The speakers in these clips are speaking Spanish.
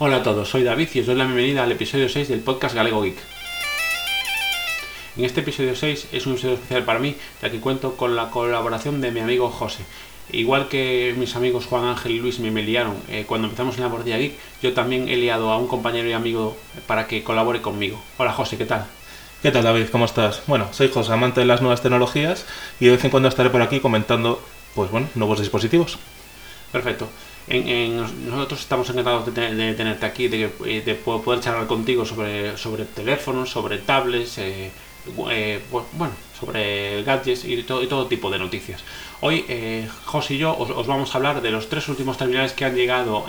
Hola a todos, soy David y os doy la bienvenida al episodio 6 del podcast Galego Geek. En este episodio 6 es un episodio especial para mí, ya que cuento con la colaboración de mi amigo José. Igual que mis amigos Juan Ángel y Luis me, liaron eh, cuando empezamos en la Bordilla Geek, yo también he liado a un compañero y amigo para que colabore conmigo. Hola José, ¿qué tal? ¿Qué tal David? ¿Cómo estás? Bueno, soy José, amante de las nuevas tecnologías y de vez en cuando estaré por aquí comentando, pues bueno, nuevos dispositivos. Perfecto. En, nosotros estamos encantados de, de tenerte aquí, de, eh, de po- poder charlar contigo sobre, sobre teléfonos, sobre tablets, eh, eh, bu- bueno, sobre gadgets y todo, y todo tipo de noticias. Hoy, eh, Jos y yo os, os vamos a hablar de los tres últimos terminales que han llegado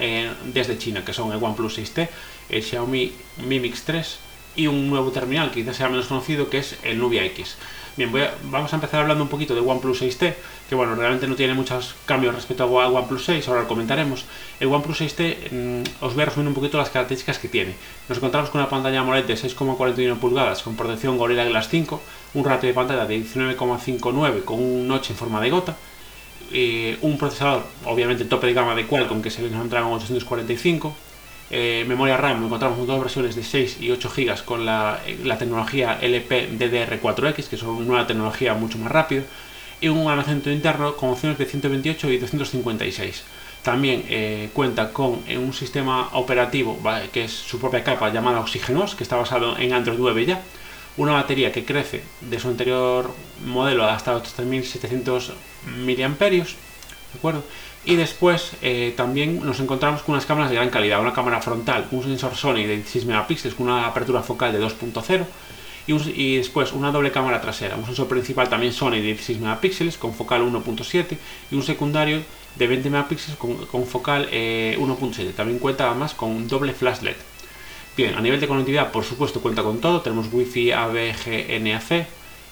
desde China, que son el OnePlus 6T, el Xiaomi Mi Mix 3 y un nuevo terminal que quizás sea menos conocido, que es el Nubia X. Bien, voy a- vamos a empezar hablando un poquito de OnePlus 6T, que bueno, realmente no tiene muchos cambios respecto a OnePlus 6, ahora lo comentaremos. El OnePlus 6T, mm, os voy a resumir un poquito las características que tiene. Nos encontramos con una pantalla AMOLED de 6,41 pulgadas con protección Gorilla Glass 5, un ratio de pantalla de 19,59 con un notch en forma de gota, eh, un procesador, obviamente tope de gama de Qualcomm que se encontraba en 845, eh, memoria RAM, encontramos con dos versiones de 6 y 8 GB con la, eh, la tecnología LPDDR4X, que es una tecnología mucho más rápida, y un almacenamiento interno con opciones de 128 y 256. También eh, cuenta con un sistema operativo que es su propia capa llamada Oxygenos, que está basado en Android 9 ya, una batería que crece de su anterior modelo hasta los 3700 miliamperios, ¿de acuerdo? Y después eh, también nos encontramos con unas cámaras de gran calidad, una cámara frontal, un sensor Sony de 16 megapíxeles con una apertura focal de 2.0 y, y después una doble cámara trasera, un sensor principal también Sony de 16 megapíxeles con focal 1.7 y un secundario de 20 megapíxeles con, con focal eh, 1.7. También cuenta además con un doble flash LED. Bien, a nivel de conectividad, por supuesto, cuenta con todo. Tenemos Wi-Fi, ABG, NAC,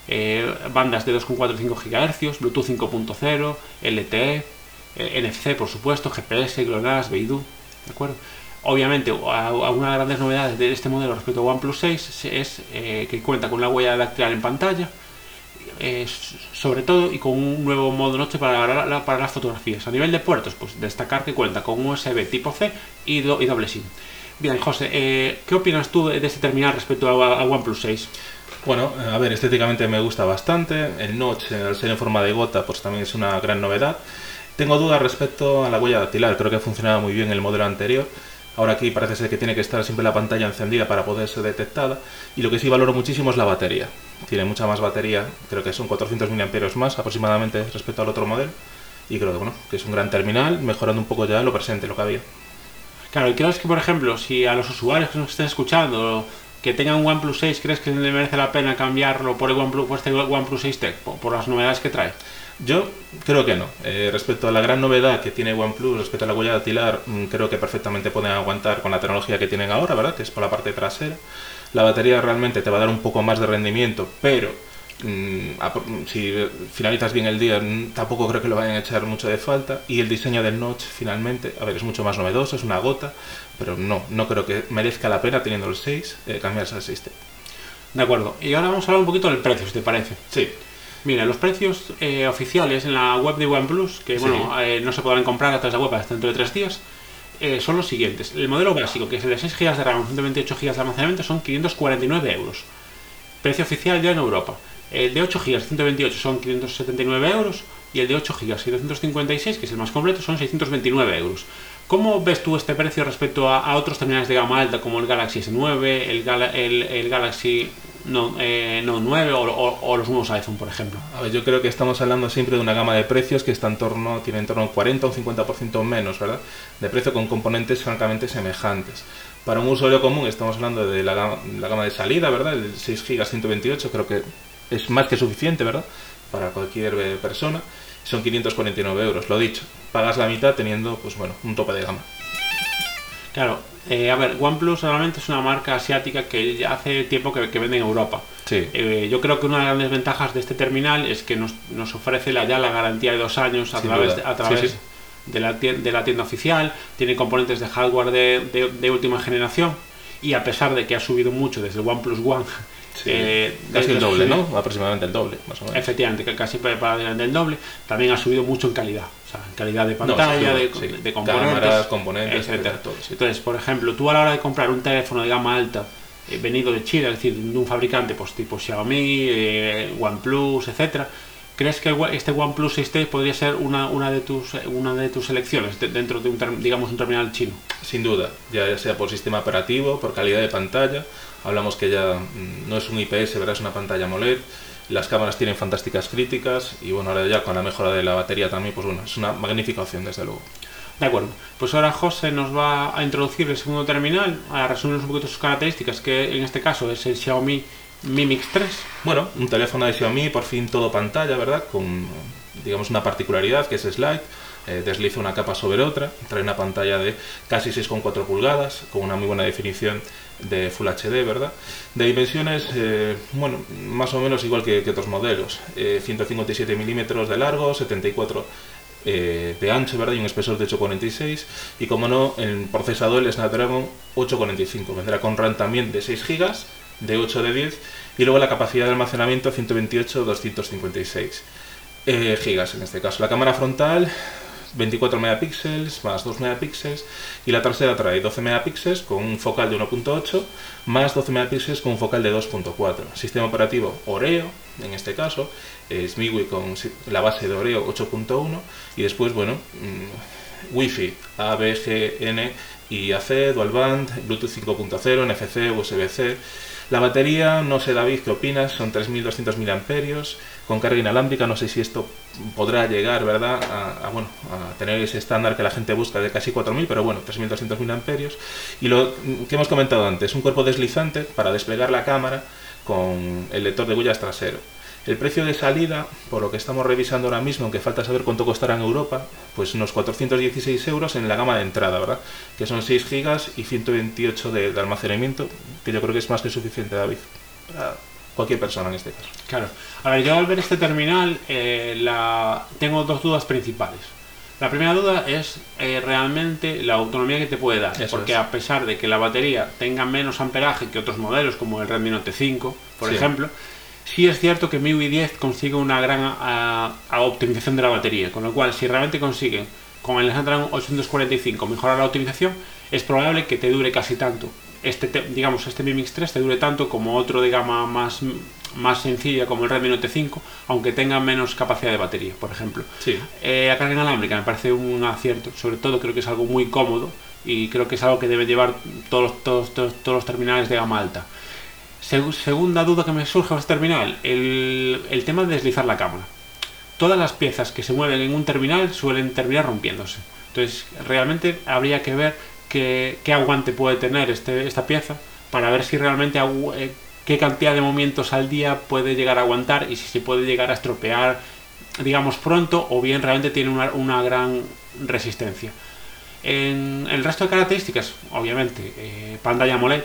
eh, bandas de 2,45 GHz, Bluetooth 5.0, LTE, NFC, por supuesto, GPS, GLONASS, Beidou, ¿de acuerdo? Obviamente, a- a- una de las grandes novedades de este modelo respecto a OnePlus 6 es eh, que cuenta con la huella dactilar en pantalla, eh, sobre todo y con un nuevo modo noche para, la- la- para las fotografías. A nivel de puertos, pues destacar que cuenta con USB tipo C y, do- y doble SIM. Bien, José, eh, ¿qué opinas tú de este terminal respecto a, a OnePlus 6? Bueno, eh, a ver, estéticamente me gusta bastante. El notch, eh, al ser en forma de gota, pues también es una gran novedad. Tengo dudas respecto a la huella dactilar. Creo que funcionaba muy bien el modelo anterior. Ahora aquí parece ser que tiene que estar siempre la pantalla encendida para poder ser detectada. Y lo que sí valoro muchísimo es la batería. Tiene mucha más batería, creo que son 400 mAh más aproximadamente respecto al otro modelo. Y creo que bueno, que es un gran terminal, mejorando un poco ya lo presente, lo que había. Claro, y crees que, por ejemplo, si a los usuarios que nos estén escuchando que tengan un OnePlus 6, ¿crees que le merece la pena cambiarlo por, el OnePlus, por este OnePlus 6T, por, por las novedades que trae? Yo creo que no. Eh, respecto a la gran novedad que tiene OnePlus respecto a la huella dactilar, mm, creo que perfectamente pueden aguantar con la tecnología que tienen ahora, ¿verdad? Que es por la parte trasera. La batería realmente te va a dar un poco más de rendimiento, pero mm, si finalizas bien el día, mm, tampoco creo que lo vayan a echar mucho de falta. Y el diseño del notch, finalmente, a ver, es mucho más novedoso, es una gota, pero no, no creo que merezca la pena teniendo el 6 eh, cambiarse al 6T. De acuerdo. Y ahora vamos a hablar un poquito del precio, si te parece. Sí, Mira, los precios eh, oficiales en la web de OnePlus, que Sí. bueno, eh, no se podrán comprar a través de la web hasta dentro de tres días, eh, son los siguientes. El modelo básico, que es el de 6 GB de RAM, 128 GB de almacenamiento, son 549 euros. Precio oficial ya en Europa. El de 8 GB 128 son 579 euros y el de 8 GB 756, que es el más completo, son 629 euros. ¿Cómo ves tú este precio respecto a, a otros terminales de gama alta como el Galaxy S9, el, el- el Galaxy Note, eh, Note 9 o, o- o los nuevos iPhone, por ejemplo? A ver, yo creo que estamos hablando siempre de una gama de precios que está en torno, tiene en torno a un 40 o un 50% menos, ¿verdad? De precio con componentes francamente semejantes. Para un usuario común estamos hablando de la gama, la gama de salida, ¿verdad? El 6 GB 128 creo que es más que suficiente, ¿verdad? Para cualquier eh, persona. Son 549 euros, lo dicho. Pagas la mitad teniendo, pues bueno, un tope de gama. Claro, eh, a ver, OnePlus realmente es una marca asiática que hace tiempo que, que vende en Europa. Sí. Eh, yo creo que una de las grandes ventajas de este terminal es que nos, nos ofrece la, ya la garantía de dos años a Sin través, duda. a través Sí, sí. De, la tienda, de la tienda oficial, tiene componentes de hardware de, de- de última generación y a pesar de que ha subido mucho desde el OnePlus One, Sí, Eh, casi el doble. ¿no? Aproximadamente el doble, más o menos. Efectivamente, casi para del doble. También ha subido mucho en calidad. O sea, en calidad de No, pantalla, sí, de, sí. de componentes. Cámaras, componentes, etcétera. todo, sí. Entonces, por ejemplo, tú a la hora de comprar un teléfono de gama alta eh, venido de China, es decir, de un fabricante pues tipo Xiaomi, eh, OnePlus, etcétera, ¿crees que este OnePlus 6T podría ser una, una de tus una de tus elecciones de- dentro de un digamos un terminal chino? Sin duda, ya sea por sistema operativo, por calidad de pantalla. Hablamos que ya mm, no es un IPS, ¿verdad? Es una pantalla AMOLED. Las cámaras tienen fantásticas críticas y bueno, ahora ya con la mejora de la batería también, pues bueno, es una magnífica opción desde luego. De acuerdo. Pues ahora José nos va a introducir el segundo terminal, a resumirnos un poquito sus características, que en este caso es el Xiaomi Mi Mix 3. Bueno, un teléfono de Xiaomi, por fin todo pantalla, ¿verdad? Con, digamos, una particularidad que es slide, eh, desliza una capa sobre otra, trae una pantalla de casi 6,4 pulgadas, con una muy buena definición de Full HD, ¿verdad? De dimensiones, eh, bueno, más o menos igual que, otros modelos, eh, 157 milímetros de largo, 74 eh, de ancho, ¿verdad? Y un espesor de 846. Y como no, el procesador, el Snapdragon 845. Vendrá con RAM también de 6 GB, de 8 de 10. Y luego la capacidad de almacenamiento 128, 256 eh, gigas en este caso. La cámara frontal 24 megapíxeles más 2 megapíxeles y la trasera trae 12 megapíxeles con un focal de 1.8 más 12 megapíxeles con un focal de 2.4. Sistema operativo Oreo, en este caso, es MIUI con la base de Oreo 8.1 y después, bueno, mm, Wi-Fi, A, B, G, N y AC, Dual Band, Bluetooth 5.0, NFC, USB-C. La batería, no sé David, ¿qué opinas? Son 3.200 miliamperios con carga inalámbrica. No sé si esto podrá llegar, ¿verdad? A, bueno, a tener ese estándar que la gente busca de casi 4.000, pero bueno, 3.200 miliamperios. Y lo que hemos comentado antes, un cuerpo deslizante para desplegar la cámara con el lector de huellas trasero. El precio de salida, por lo que estamos revisando ahora mismo, aunque falta saber cuánto costará en Europa, pues unos 416 euros en la gama de entrada, ¿verdad? Que son 6 gigas y 128 de, de almacenamiento, que yo creo que es más que suficiente, David, cualquier persona en este caso. Claro. A ver, yo al ver este terminal eh, la... tengo dos dudas principales. La primera duda es eh, realmente la autonomía que te puede dar, Eso porque es. a pesar de que la batería tenga menos amperaje que otros modelos como el Redmi Note 5, por Sí. ejemplo, sí es cierto que MIUI 10 consigue una gran ah, ah, optimización de la batería, con lo cual si realmente consiguen con el Snapdragon 845 mejorar la optimización, es probable que te dure casi tanto. Este, te- digamos, este Mi Mix 3 te dure tanto como otro de gama más, más sencilla como el Redmi Note 5, aunque tenga menos capacidad de batería, por ejemplo. Sí, Eh, la carga inalámbrica me parece un acierto, sobre todo creo que es algo muy cómodo y creo que es algo que deben llevar todos, los- todos, todos, todos los terminales de gama alta. Segu- segunda duda que me surge a este terminal, el, el tema de deslizar la cámara. Todas las piezas que se mueven en un terminal suelen terminar rompiéndose. Entonces, realmente habría que ver qué, qué aguante puede tener este, esta pieza para ver si realmente eh, qué cantidad de movimientos al día puede llegar a aguantar y si se puede llegar a estropear, digamos, pronto o bien realmente tiene una, una gran resistencia. En el resto de características, obviamente, eh, pantalla AMOLED.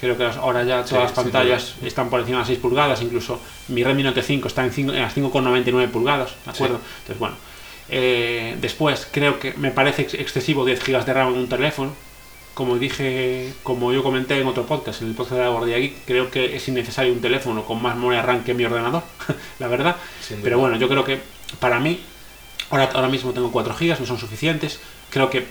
Creo que ahora ya todas Sí, las pantallas están por encima de 6 pulgadas, incluso mi Redmi Note 5 está en, cinco- en las 5,99 pulgadas, ¿de acuerdo? Entonces, bueno. eh, después, creo que me parece ex- excesivo 10 GB de RAM en un teléfono. Como dije, como yo comenté en otro podcast, en el podcast de la Guardia Geek, creo que es innecesario un teléfono con más memoria RAM que mi ordenador, la verdad. Pero bueno, yo creo que para mí, ahora, ahora mismo tengo 4 GB, no son suficientes. Creo que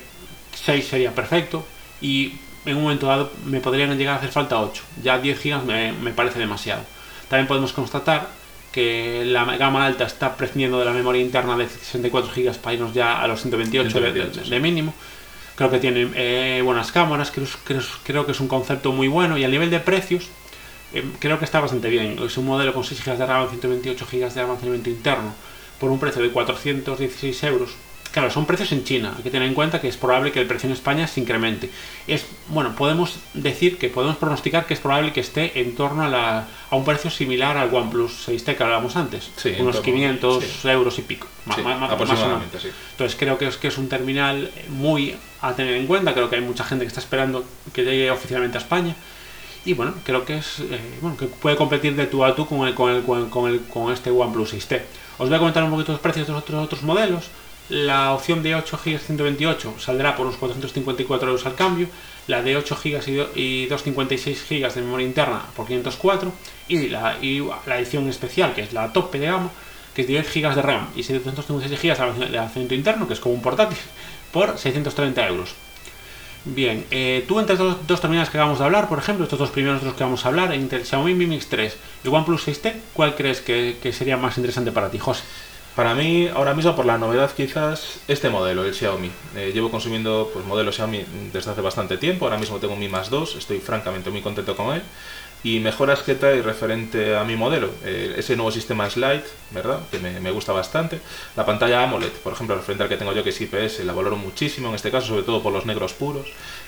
6 sería perfecto. Y en un momento dado me podrían llegar a hacer falta 8. Ya 10 GB me, me parece demasiado. También podemos constatar que la gama alta está prescindiendo de la memoria interna de 64 GB para irnos ya a los 128, de- de- 128, de, mínimo. Creo que tiene eh, buenas cámaras, creo, creo- creo que es un concepto muy bueno y a nivel de precios eh, creo que está bastante bien. Es un modelo con 6 GB de RAM, 128 GB de almacenamiento interno por un precio de 416 euros. Claro, son precios en China. Hay que tener en cuenta que es probable que el precio en España se incremente. Es bueno, podemos decir que podemos pronosticar que es probable que esté en torno a, la- a un precio similar al OnePlus 6T que hablábamos antes, Sí, unos torno, 500 sí. euros y pico. más o menos. aproximadamente, sí. Entonces creo que es que es un terminal muy a tener en cuenta. Creo que hay mucha gente que está esperando que llegue oficialmente a España. Y bueno, creo que es eh, bueno que puede competir de tú a tú con, el, con, el, con, el- con, el- con este OnePlus 6T. Os voy a comentar un poquito los precios de los otros, otros modelos. La opción de 8 GB 128 saldrá por unos 454 euros al cambio, la de 8 GB y 256 GB de memoria interna por 504 y la, y la edición especial, que es la tope de gama, que es 10 GB de RAM y 756 GB de almacenamiento interno, que es como un portátil, por 630 euros. Bien, eh, tú entre estos dos terminales que acabamos de hablar, por ejemplo, estos dos primeros de los que vamos a hablar, entre Xiaomi Mi Mix 3 y el OnePlus 6T, ¿cuál crees que, que sería más interesante para ti, José? Para mí, ahora mismo, por la novedad quizás, este modelo, el Xiaomi. Eh, llevo consumiendo pues, modelos Xiaomi desde hace bastante tiempo, ahora mismo tengo Mi más 2, estoy francamente muy contento con él y mejoras que trae referente a mi modelo. Eh, ese nuevo sistema Slide, ¿verdad? Que me, gusta bastante. La pantalla AMOLED, por ejemplo, referente al que tengo yo, que es IPS, la valoro muchísimo en este caso, sobre todo por los negros puros.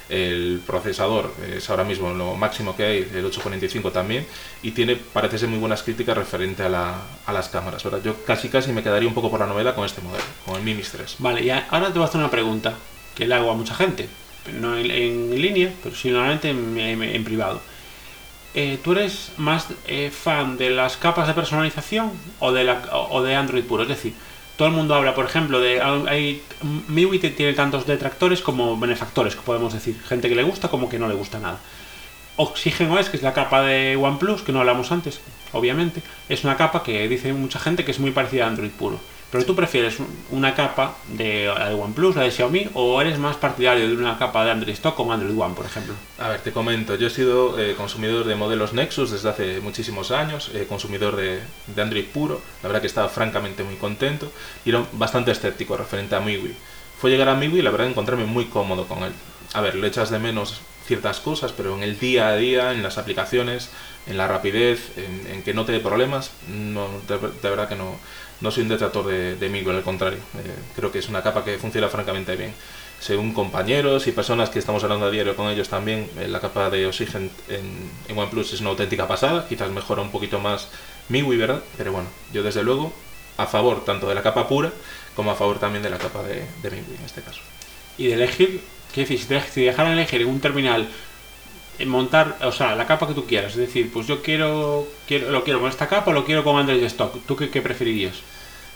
El procesador es ahora mismo lo máximo que hay, el 845 también, y tiene, parece ser, muy buenas críticas referente a, la, a las cámaras, ¿verdad? Yo casi casi me quedaría un poco por la novela con este modelo, con el Mi Mix 3. Vale, y ahora te voy a hacer una pregunta que le hago a mucha gente, no en, línea, pero sí normalmente en privado eh, ¿tú eres más eh, fan de las capas de personalización o de, Android puro? Es decir, todo el mundo habla, por ejemplo, de. Hay, MIUI tiene tantos detractores como benefactores, que podemos decir. Gente que le gusta como que no le gusta nada. Oxygen OS, que es la capa de OnePlus, que no hablamos antes, obviamente, es una capa que dice mucha gente que es muy parecida a Android puro. Pero tú prefieres una capa de, OnePlus, la de Xiaomi, o eres más partidario de una capa de Android Stock con Android One, por ejemplo? A ver, te comento, yo he sido eh, consumidor de modelos Nexus desde hace muchísimos años, eh, consumidor de, Android puro, la verdad que estaba francamente muy contento y era bastante escéptico referente a MIUI. Fue llegar a MIUI y la verdad encontrarme muy cómodo con él. A ver, le echas de menos ciertas cosas, pero en el día a día, en las aplicaciones, en la rapidez, en, que no te dé problemas, no, de verdad que no, no soy un detractor de, de Miguel, al contrario. Eh, creo que es una capa que funciona francamente bien. Según compañeros y personas que estamos hablando a diario con ellos también, eh, la capa de Oxygen en, OnePlus es una auténtica pasada. Quizás mejora un poquito más MIUI, ¿verdad? Pero bueno, yo desde luego a favor tanto de la capa pura como a favor también de la capa de, de en este caso. Y de elegir, ¿qué decir? Si, te, dejaran elegir un terminal montar, o sea, la capa que tú quieras. Es decir, pues yo quiero, quiero lo quiero con esta capa o lo quiero con Android Stock. ¿Tú qué, preferirías?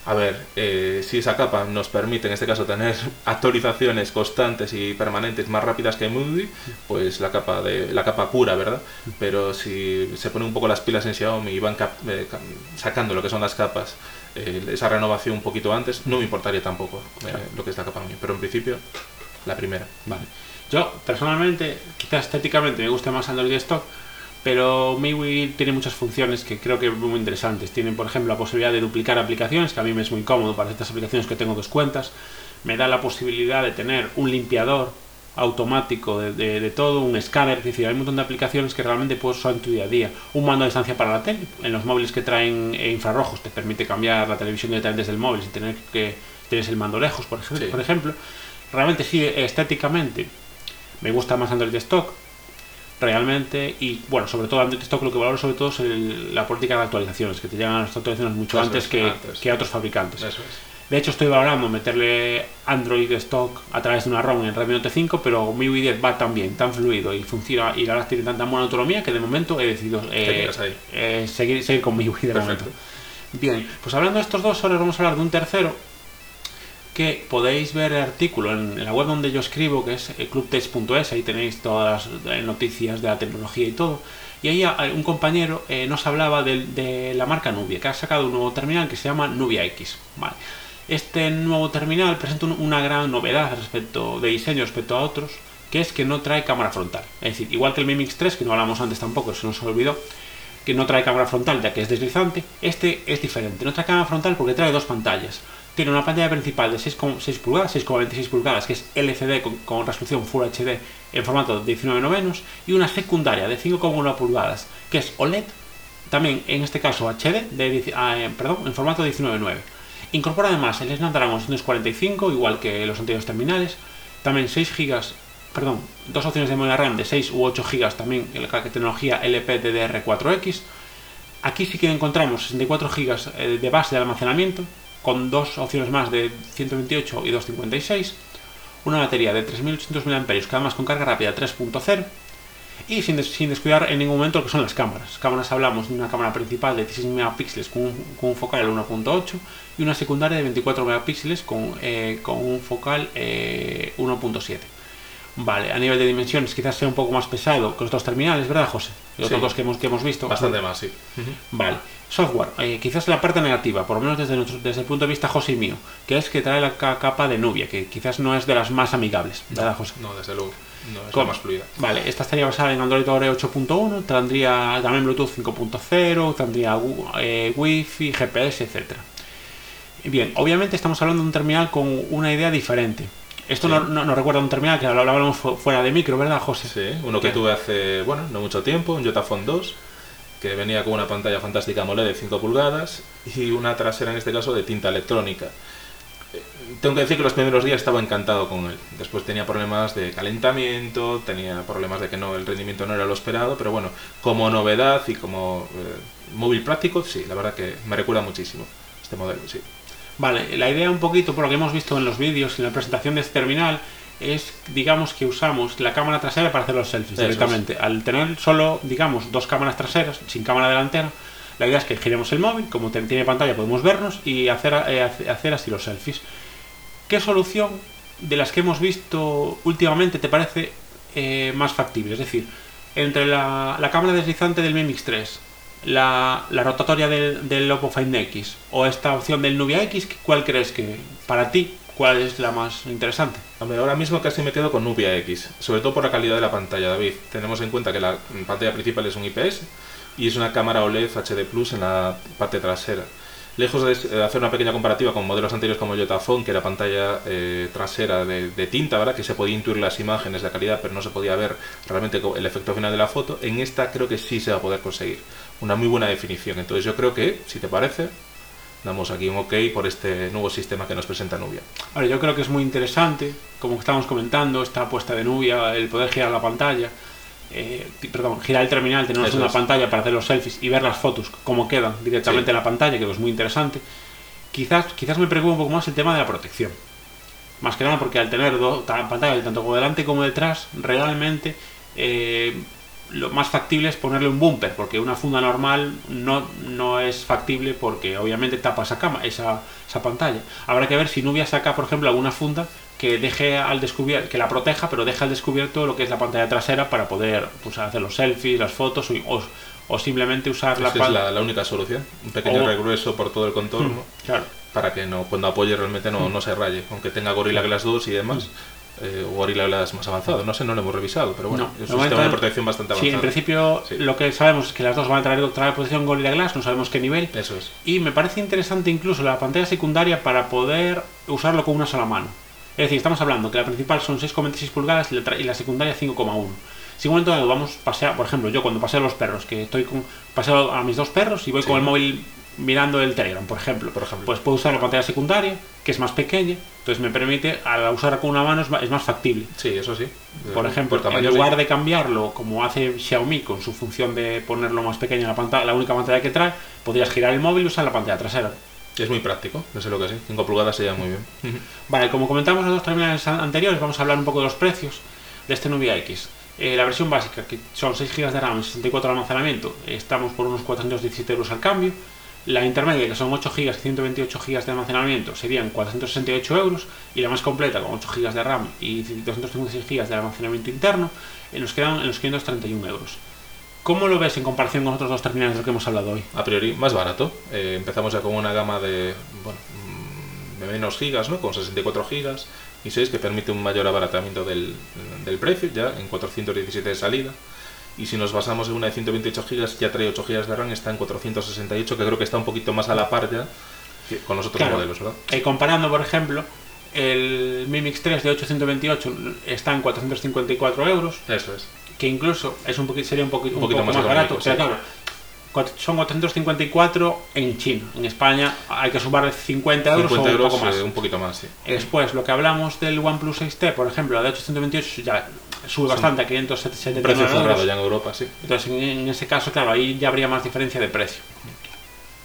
A ver, eh, si esa capa nos permite en este caso tener actualizaciones constantes y permanentes más rápidas que Moody, pues la capa de la capa pura, ¿verdad? Pero si se ponen un poco las pilas en Xiaomi y van eh, sacando lo que son las capas, eh, esa renovación un poquito antes, no me importaría tampoco lo que es la capa mí. Pero en principio, la primera. Vale. Yo, personalmente, quizás estéticamente me gusta más Android Stock, pero MIUI tiene muchas funciones que creo que son muy interesantes. Tienen, por ejemplo, la posibilidad de duplicar aplicaciones, que a mí me es muy cómodo para estas aplicaciones que tengo dos cuentas. Me da la posibilidad de tener un limpiador automático de, todo, un escáner, es decir, hay un montón de aplicaciones que realmente puedes usar en tu día a día. Un mando de distancia para la tele, en los móviles que traen infrarrojos te permite cambiar la televisión directamente desde el móvil sin tener que tienes el mando lejos, por ejemplo. Por ejemplo. Realmente sí, estéticamente. Me gusta más Android Stock realmente y bueno sobre todo Android Stock lo que valoro sobre todo es la política de actualizaciones que te llegan las actualizaciones mucho antes, que, que, a otros fabricantes. De hecho estoy valorando meterle Android Stock a través de una ROM en el Redmi Note 5 pero MIUI 10 va tan bien tan fluido y funciona y la verdad tiene tanta buena autonomía que de momento he decidido eh, eh, seguir, seguir con MIUI de momento. Bien pues hablando de estos dos ahora vamos a hablar de un tercero que podéis ver el artículo en, la web donde yo escribo, que es clubtech.es, ahí tenéis todas las eh, noticias de la tecnología y todo. Y ahí eh, un compañero eh, nos hablaba de, la marca Nubia, que ha sacado un nuevo terminal que se llama Nubia X. Este nuevo terminal presenta una gran novedad respecto de diseño respecto a otros, que es que no trae cámara frontal. Es decir, igual que el Mi Mix 3, que no hablamos antes tampoco, se nos olvidó, que no trae cámara frontal ya que es deslizante, este es diferente. No trae cámara frontal porque trae dos pantallas tiene una pantalla principal de 6,6 pulgadas, 6,26 pulgadas, que es LCD con, resolución Full HD en formato de 19 novenos, y una secundaria de 5,1 pulgadas, que es OLED, también en este caso HD, de, ah, eh, perdón, en formato 19.9. Incorpora además el Snapdragon 845, igual que los anteriores terminales, también 6 GB, perdón, dos opciones de memoria RAM de 6 u 8 GB también en la tecnología LPDDR4X. Aquí sí que encontramos 64 GB eh, de base de almacenamiento, con dos opciones más de 128 y 256, una batería de 3800 mAh que además con carga rápida 3.0 Y sin, des- sin descuidar en ningún momento lo que son las cámaras. Cámaras hablamos de una cámara principal de 16 megapíxeles con un, con un focal 1.8 y una secundaria de 24 megapíxeles con, eh, con un focal eh, 1.7. Vale, a nivel de dimensiones quizás sea un poco más pesado que los dos terminales, ¿verdad, José? Los Sí. otros dos que hemos, que hemos visto. Bastante más, sí. Vale. Software, eh, quizás la parte negativa, por lo menos desde, nuestro- desde el punto de vista José y mío, que es que trae la ca- capa de Nubia, que quizás no es de las más amigables, ¿verdad, José? No, desde luego. No, es la más fluida. Vale, esta estaría basada en Android Oreo 8.1, tendría también Bluetooth 5.0, tendría eh, Wi-Fi, GPS, etc. Bien, obviamente estamos hablando de un terminal con una idea diferente. Esto Sí. no, no- nos recuerda a un terminal que lo hablábamos fu- fuera de micro, ¿verdad, José? Sí, uno que tuve hace, bueno, no mucho tiempo, un Jotaphone 2, que venía con una pantalla fantástica AMOLED de 5 pulgadas y una trasera en este caso de tinta electrónica. Tengo que decir que los primeros días estaba encantado con él. Después tenía problemas de calentamiento, tenía problemas de que no el rendimiento no era lo esperado, pero bueno, como novedad y como eh, móvil práctico, sí, la verdad que me recuerda muchísimo este modelo, sí. Vale, la idea un poquito, por lo que hemos visto en los vídeos y en la presentación de este terminal, es, digamos, que usamos la cámara trasera para hacer los selfies Eso es. directamente. Al tener solo, digamos, dos cámaras traseras, sin cámara delantera, la idea es que giremos el móvil, como tiene pantalla podemos vernos y hacer, eh, hace- hacer así los selfies. ¿Qué solución de las que hemos visto últimamente te parece eh, más factible? Es decir, entre la, la cámara deslizante del Mi Mix 3, la, la rotatoria del, del Oppo Find X o esta opción del Nubia X, ¿cuál crees que para ti cuál es la más interesante? Hombre, ahora mismo casi me quedo con Nubia X, sobre todo por la calidad de la pantalla, David. Tenemos en cuenta que la pantalla principal es un IPS y es una cámara OLED HD Plus en la parte trasera. Lejos de hacer una pequeña comparativa con modelos anteriores como el Jotaphone, que era pantalla eh, trasera de, de tinta, ¿verdad? que se podía intuir las imágenes, la calidad, pero no se podía ver realmente el efecto final de la foto, en esta creo que sí se va a poder conseguir una muy buena definición. Entonces yo creo que, si te parece, damos aquí un ok por este nuevo sistema que nos presenta Nubia. Ahora, yo creo que es muy interesante, como estábamos comentando, esta apuesta de Nubia, el poder girar la pantalla, eh, perdón, girar el terminal, tener Eso una es. pantalla para hacer los selfies y ver las fotos, cómo quedan directamente Sí. en la pantalla, que es muy interesante. Quizás, quizás me preocupa un poco más el tema de la protección. Más que nada porque al tener dos pantallas, tanto como delante como detrás, realmente eh, lo más factible es ponerle un bumper, porque una funda normal no, no es factible porque obviamente tapa esa, cama, esa, esa pantalla. Habrá que ver si Nubia saca, por ejemplo, alguna funda que deje al descubierto, que la proteja, pero deja al descubierto lo que es la pantalla trasera para poder pues, hacer los selfies, las fotos o, o- simplemente usar la es la, la única solución. Un pequeño O- regrueso por todo el contorno Claro. para que no cuando apoye realmente no, no se raye. Aunque tenga Gorilla Glass 2 y demás, eh, Gorilla Glass más avanzado. No sé, no lo hemos revisado, pero bueno, No, es un sistema de protección bastante Sí, avanzado. en principio Sí. lo que sabemos es que las dos van a traer, traer protección Gorilla Glass, no sabemos qué nivel. Eso es. Y me parece interesante incluso la pantalla secundaria para poder usarlo con una sola mano. Es decir, estamos hablando que la principal son 6,26 pulgadas y la, tra- y la secundaria 5,1. Si un momento dado vamos a pasear, por ejemplo, yo cuando paseo a los perros, que estoy con paseo a mis dos perros y voy Sí. con el móvil mirando el Telegram, por ejemplo, Por ejemplo. pues puedo usar la pantalla secundaria, que es más pequeña, entonces me permite, al usarla con una mano es más factible. Sí, eso sí. Por ejemplo, tamaño en lugar sí. de cambiarlo como hace Xiaomi con su función de ponerlo más pequeño en la pantalla, la única pantalla que trae, podrías girar el móvil y usar la pantalla trasera. Es muy práctico, desde lo que sí. 5 pulgadas sería muy bien. Vale, como comentamos en los terminales an- anteriores, vamos a hablar un poco de los precios de este Nubia X. Eh, la versión básica, que son 6 GB de RAM y 64 de almacenamiento, estamos por unos 417 euros al cambio. La intermedia, que son 8 GB y 128 GB de almacenamiento, serían 468 euros. Y la más completa, con 8 GB de RAM y 256 GB de almacenamiento interno, eh, nos quedan en los 531 euros. ¿Cómo lo ves en comparación con otros dos terminales de los que hemos hablado hoy? A priori, más barato. Eh, empezamos ya con una gama de, de menos gigas, ¿no? Con 64 gigas y 6 que permite un mayor abaratamiento del, del precio, ya en 417 de salida. Y si nos basamos en una de 128 gigas, ya trae 8 gigas de RAM, está en 468, que creo que está un poquito más a la par ya que con los otros Claro. modelos, ¿verdad? Eh, comparando, por ejemplo, el Mi Mix 3 de 828 está en 454 euros. Eso es. que incluso es un poquito, sería un, poqui- un poquito poco más más, barato, pero claro, son 454 en China. En España hay que sumarle 50 euros 50 o un poco más. eh, un poquito más, sí. Después, lo que hablamos del OnePlus 6T, por ejemplo, la de 828 ya sube Son bastante a Un precio 579 cerrado euros. ya en Europa, sí. Entonces, en, en ese caso, claro, ahí ya habría más diferencia de precio.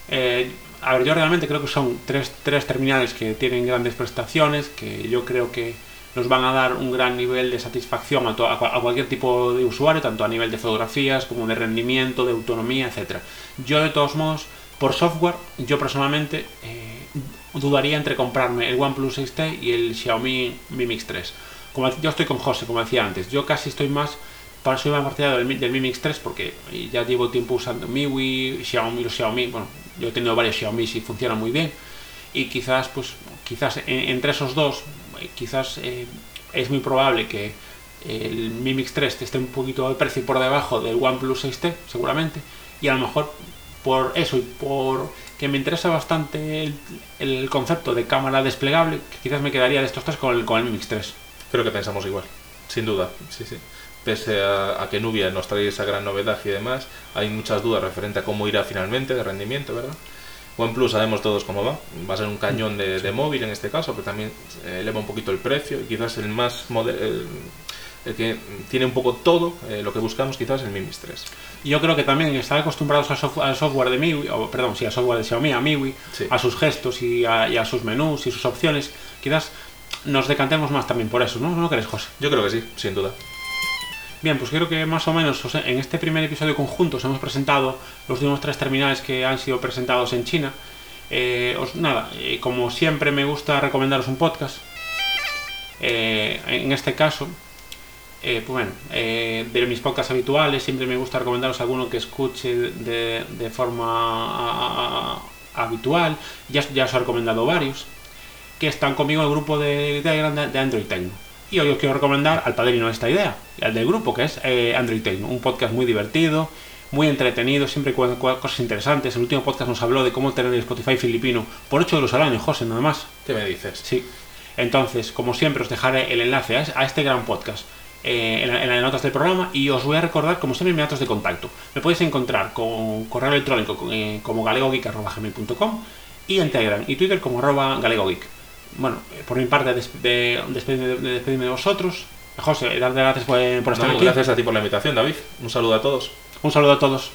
Eh, a ver, yo realmente creo que son tres, tres terminales que tienen grandes prestaciones, que yo creo que nos van a dar un gran nivel de satisfacción a, a cua- a cualquier tipo de usuario, tanto a nivel de fotografías como de rendimiento, de autonomía, etc. Yo de todos modos, por software, yo personalmente eh, dudaría entre comprarme el OnePlus 6T y el Xiaomi Mi Mix 3. Como yo estoy con José, como decía antes, yo casi estoy más para soy más partidario del, del Mi Mix 3 porque ya llevo tiempo usando MIUI, Xiaomi, los Xiaomi, bueno, yo he tenido varios Xiaomi y funcionan muy bien y quizás pues quizás en- entre esos dos quizás eh, es muy probable que el Mi Mix 3 esté un poquito de precio por debajo del OnePlus 6T seguramente y a lo mejor por eso y por que me interesa bastante el, el concepto de cámara desplegable que quizás me quedaría de estos tres con el, con el Mi Mix 3 Creo que pensamos igual, sin duda, sí, sí. Pese a, a que Nubia nos trae esa gran novedad y demás, hay muchas dudas referente a cómo irá finalmente de rendimiento, ¿verdad? OnePlus sabemos todos cómo va, va a ser un cañón de, de móvil en este caso, pero también eleva un poquito el precio y quizás el más el, el que tiene un poco todo eh, lo que buscamos quizás el Mi Mix 3. Y yo creo que también estar acostumbrados al, sof- al software de MIUI, o perdón, sí, al software de Xiaomi, a MIUI, Sí. a sus gestos y a, y a sus menús y sus opciones, quizás nos decantemos más también por eso, ¿no? ¿No crees, José? Yo creo que sí, sin duda. Bien, pues creo que más o menos en este primer episodio conjunto os hemos presentado los últimos tres terminales que han sido presentados en China. Eh, os- nada, eh, como siempre me gusta recomendaros un podcast. Eh, en este caso, pues bueno, de mis podcasts habituales siempre me gusta recomendaros alguno que escuche de, forma habitual. Ya, ya os he recomendado varios que están conmigo en el grupo de, de Android Tecno. Y hoy os quiero recomendar al padrino de esta idea, al del grupo, que es eh, Android Tecno, un podcast muy divertido, muy entretenido, siempre con cosas interesantes. El último podcast nos habló de cómo tener el Spotify filipino por 8 euros al año, José, nada más. ¿Qué me dices? Sí. Entonces, como siempre, os dejaré el enlace a es- a este gran podcast eh, en, la- en las notas del programa y os voy a recordar, como siempre, mis datos de contacto. Me podéis encontrar con correo electrónico con, eh, como galegogeek.gmail.com y en Telegram y Twitter como arroba galegogeek. Bueno, por mi parte, des- de, despedirme, de, de despedirme de vosotros. José, darte gracias por, por estar No, aquí. gracias a ti por la invitación, David. Un saludo a todos. Un saludo a todos.